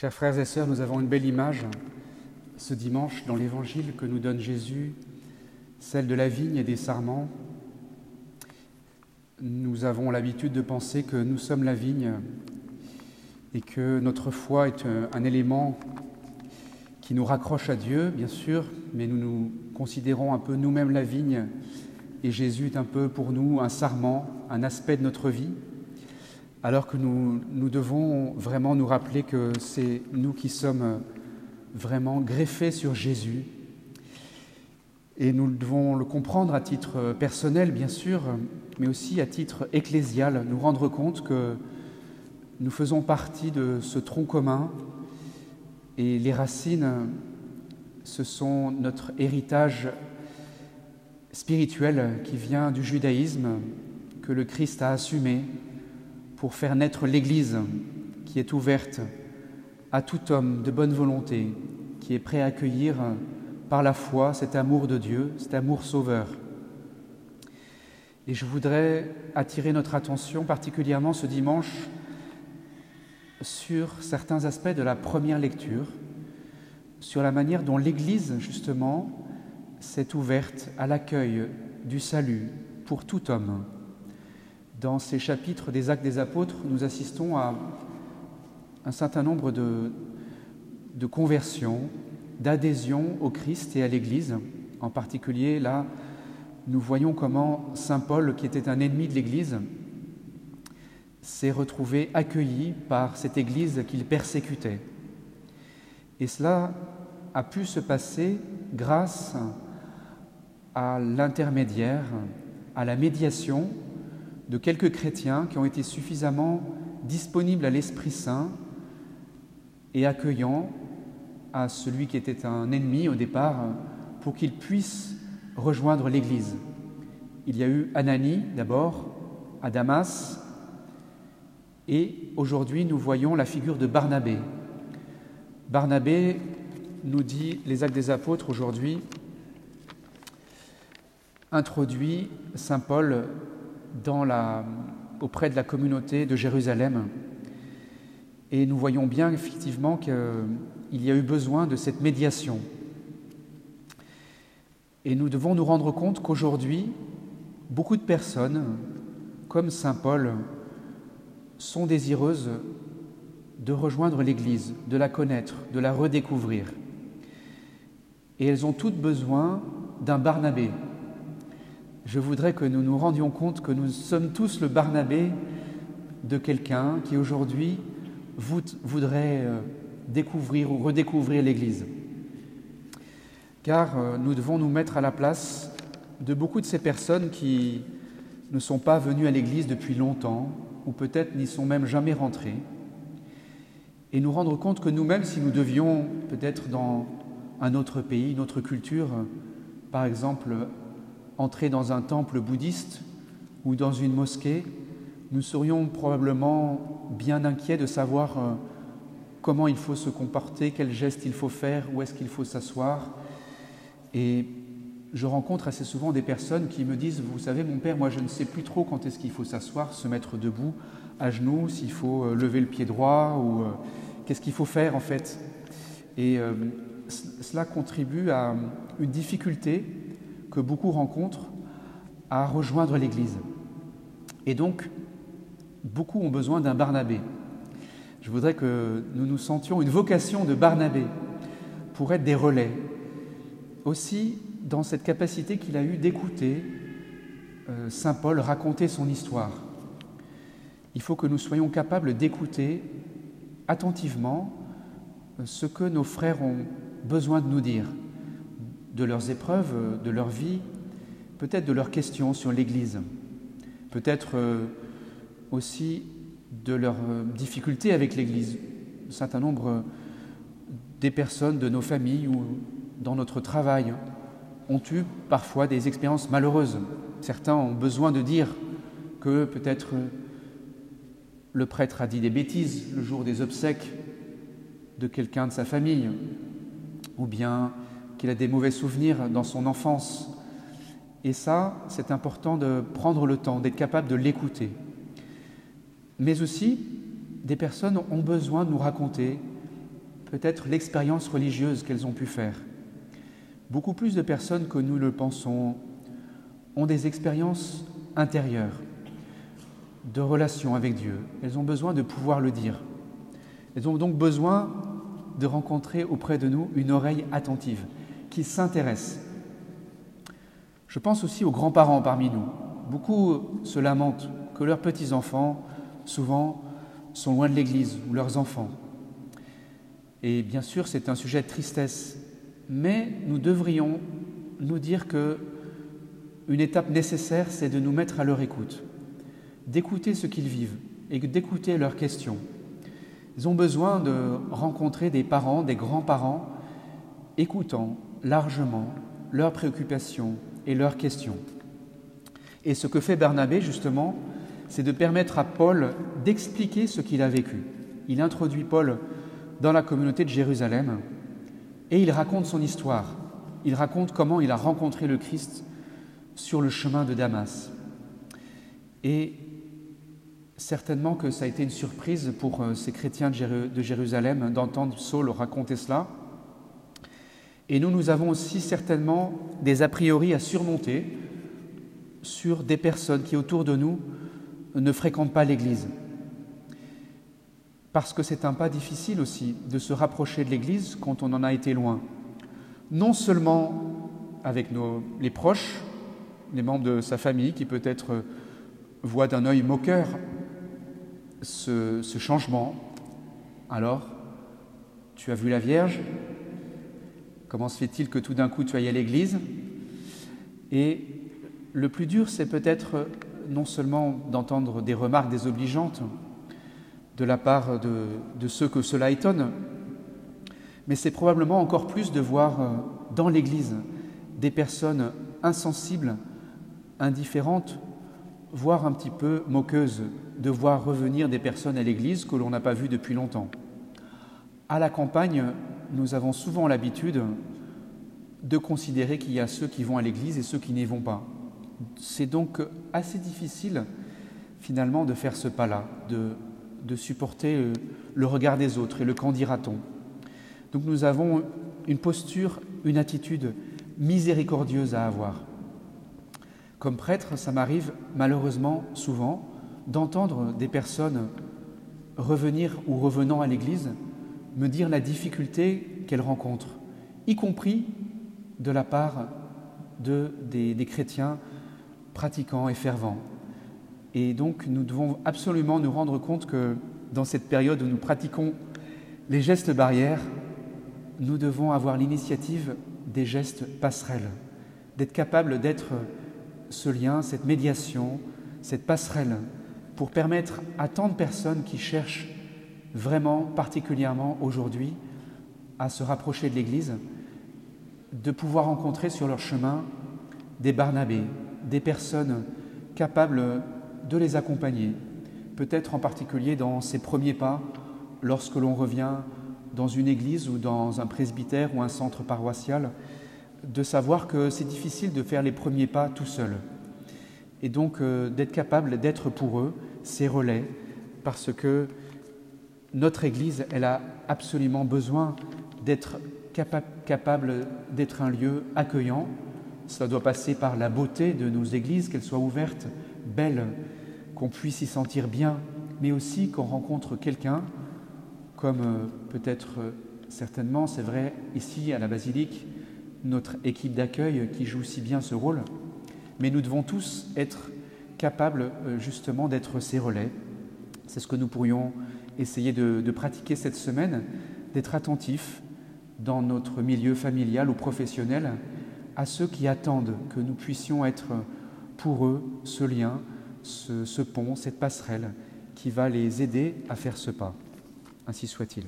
Chers frères et sœurs, nous avons une belle image ce dimanche dans l'évangile que nous donne Jésus, celle de la vigne et des sarments. Nous avons l'habitude de penser que nous sommes la vigne et que notre foi est un élément qui nous raccroche à Dieu, bien sûr, mais nous nous considérons un peu nous-mêmes la vigne et Jésus est un peu pour nous un sarment, un aspect de notre vie alors que nous, devons vraiment nous rappeler que c'est nous qui sommes vraiment greffés sur Jésus. Et nous devons le comprendre à titre personnel, bien sûr, mais aussi à titre ecclésial, nous rendre compte que nous faisons partie de ce tronc commun et les racines, ce sont notre héritage spirituel qui vient du judaïsme que le Christ a assumé pour faire naître l'Église qui est ouverte à tout homme de bonne volonté, qui est prêt à accueillir par la foi cet amour de Dieu, cet amour sauveur. Et je voudrais attirer notre attention particulièrement ce dimanche sur certains aspects de la première lecture, sur la manière dont l'Église, justement, s'est ouverte à l'accueil du salut pour tout homme. Dans ces chapitres des Actes des Apôtres, nous assistons à un certain nombre de, conversions, d'adhésions au Christ et à l'Église. En particulier, là, nous voyons comment Saint Paul, qui était un ennemi de l'Église, s'est retrouvé accueilli par cette Église qu'il persécutait. Et cela a pu se passer grâce à l'intermédiaire, à la médiation de quelques chrétiens qui ont été suffisamment disponibles à l'Esprit Saint et accueillants à celui qui était un ennemi au départ pour qu'il puisse rejoindre l'Église. Il y a eu Anani d'abord à Damas et aujourd'hui nous voyons la figure de Barnabé. Barnabé nous dit les actes des apôtres aujourd'hui introduit Saint Paul auprès de la communauté de Jérusalem. Et nous voyons bien effectivement qu'il y a eu besoin de cette médiation. Et nous devons nous rendre compte qu'aujourd'hui, beaucoup de personnes, comme Saint Paul, sont désireuses de rejoindre l'Église, de la connaître, de la redécouvrir. Et elles ont toutes besoin d'un Barnabé, je voudrais que nous nous rendions compte que nous sommes tous le Barnabé de quelqu'un qui aujourd'hui voudrait euh, découvrir ou redécouvrir l'Église. Car euh, nous devons nous mettre à la place de beaucoup de ces personnes qui ne sont pas venues à l'Église depuis longtemps ou peut-être n'y sont même jamais rentrées et nous rendre compte que nous-mêmes, si nous devions peut-être dans un autre pays, une autre culture, par exemple entrer dans un temple bouddhiste ou dans une mosquée, nous serions probablement bien inquiets de savoir euh, comment il faut se comporter, quel geste il faut faire, où est-ce qu'il faut s'asseoir. Et je rencontre assez souvent des personnes qui me disent, vous savez, mon père, moi je ne sais plus trop quand est-ce qu'il faut s'asseoir, se mettre debout, à genoux, s'il faut euh, lever le pied droit, ou euh, qu'est-ce qu'il faut faire en fait. Et cela contribue à une difficulté que beaucoup rencontrent à rejoindre l'Église. Et donc, beaucoup ont besoin d'un Barnabé. Je voudrais que nous nous sentions une vocation de Barnabé pour être des relais. Aussi, dans cette capacité qu'il a eue d'écouter euh, Saint Paul raconter son histoire. Il faut que nous soyons capables d'écouter attentivement euh, ce que nos frères ont besoin de nous dire de leurs épreuves, de leur vie, peut-être de leurs questions sur l'Église, peut-être euh, aussi de leurs euh, difficultés avec l'Église. Un certain nombre euh, des personnes de nos familles ou dans notre travail ont eu parfois des expériences malheureuses. Certains ont besoin de dire que peut-être le prêtre a dit des bêtises le jour des obsèques de quelqu'un de sa famille, ou bien qu'il a des mauvais souvenirs dans son enfance. Et ça, c'est important de prendre le temps, d'être capable de l'écouter. Mais aussi, des personnes ont besoin de nous raconter peut-être l'expérience religieuse qu'elles ont pu faire. Beaucoup plus de personnes que nous le pensons ont des expériences intérieures de relation avec Dieu. Elles ont besoin de pouvoir le dire. Elles ont donc besoin de rencontrer auprès de nous une oreille attentive qui s'intéresse. Je pense aussi aux grands-parents parmi nous. Beaucoup se lamentent que leurs petits-enfants, souvent, sont loin de l'Église ou leurs enfants. Et bien sûr, c'est un sujet de tristesse, mais nous devrions nous dire que une étape nécessaire, c'est de nous mettre à leur écoute, d'écouter ce qu'ils vivent et d'écouter leurs questions. Ils ont besoin de rencontrer des parents, des grands-parents, écoutant largement leurs préoccupations et leurs questions. Et ce que fait Barnabé, justement, c'est de permettre à Paul d'expliquer ce qu'il a vécu. Il introduit Paul dans la communauté de Jérusalem et il raconte son histoire. Il raconte comment il a rencontré le Christ sur le chemin de Damas. Et certainement que ça a été une surprise pour euh, ces chrétiens de Jérusalem d'entendre Saul raconter cela. Et nous, nous avons aussi certainement des a priori à surmonter sur des personnes qui autour de nous ne fréquentent pas l'Église. Parce que c'est un pas difficile aussi de se rapprocher de l'Église quand on en a été loin. Non seulement avec nos, les proches, les membres de sa famille qui peut-être voient d'un œil moqueur ce, ce changement. Alors, tu as vu la Vierge Comment se fait-il que tout d'un coup tu ailles à l'église Et le plus dur, c'est peut-être non seulement d'entendre des remarques désobligeantes de la part de, ceux que cela étonne, mais c'est probablement encore plus de voir euh, dans l'Église des personnes insensibles, indifférentes, voire un petit peu moqueuses, de voir revenir des personnes à l'Église que l'on n'a pas vues depuis longtemps. À la campagne, nous avons souvent l'habitude de considérer qu'il y a ceux qui vont à l'Église et ceux qui n'y vont pas. C'est donc assez difficile finalement de faire ce pas-là, de, de supporter euh, le regard des autres et le qu'en dira-t-on. Donc nous avons une posture, une attitude miséricordieuse à avoir. Comme prêtre, ça m'arrive malheureusement souvent d'entendre des personnes revenir ou revenant à l'Église me dire la difficulté qu'elles rencontrent, y compris de la part de, des, des chrétiens pratiquants et fervents. Et donc nous devons absolument nous rendre compte que dans cette période où nous pratiquons les gestes barrières, nous devons avoir l'initiative des gestes passerelles, d'être capable d'être ce lien, cette médiation, cette passerelle, pour permettre à tant de personnes qui cherchent vraiment particulièrement aujourd'hui à se rapprocher de l'Église, de pouvoir rencontrer sur leur chemin des Barnabés, des personnes capables de les accompagner, peut-être en particulier dans ces premiers pas lorsque l'on revient dans une église ou dans un presbytère ou un centre paroissial, de savoir que c'est difficile de faire les premiers pas tout seul. Et donc euh, d'être capable d'être pour eux ces relais, parce que notre Église, elle a absolument besoin d'être capable d'être un lieu accueillant. Cela doit passer par la beauté de nos églises, qu'elles soient ouvertes, belles, qu'on puisse y sentir bien, mais aussi qu'on rencontre quelqu'un, comme euh, peut-être euh, certainement, c'est vrai, ici à la basilique, notre équipe d'accueil qui joue si bien ce rôle. Mais nous devons tous être capables euh, justement d'être ces relais. C'est ce que nous pourrions essayer de, pratiquer cette semaine, d'être attentifs dans notre milieu familial ou professionnel à ceux qui attendent que nous puissions être pour eux ce lien, ce, ce pont, cette passerelle qui va les aider à faire ce pas. Ainsi soit-il.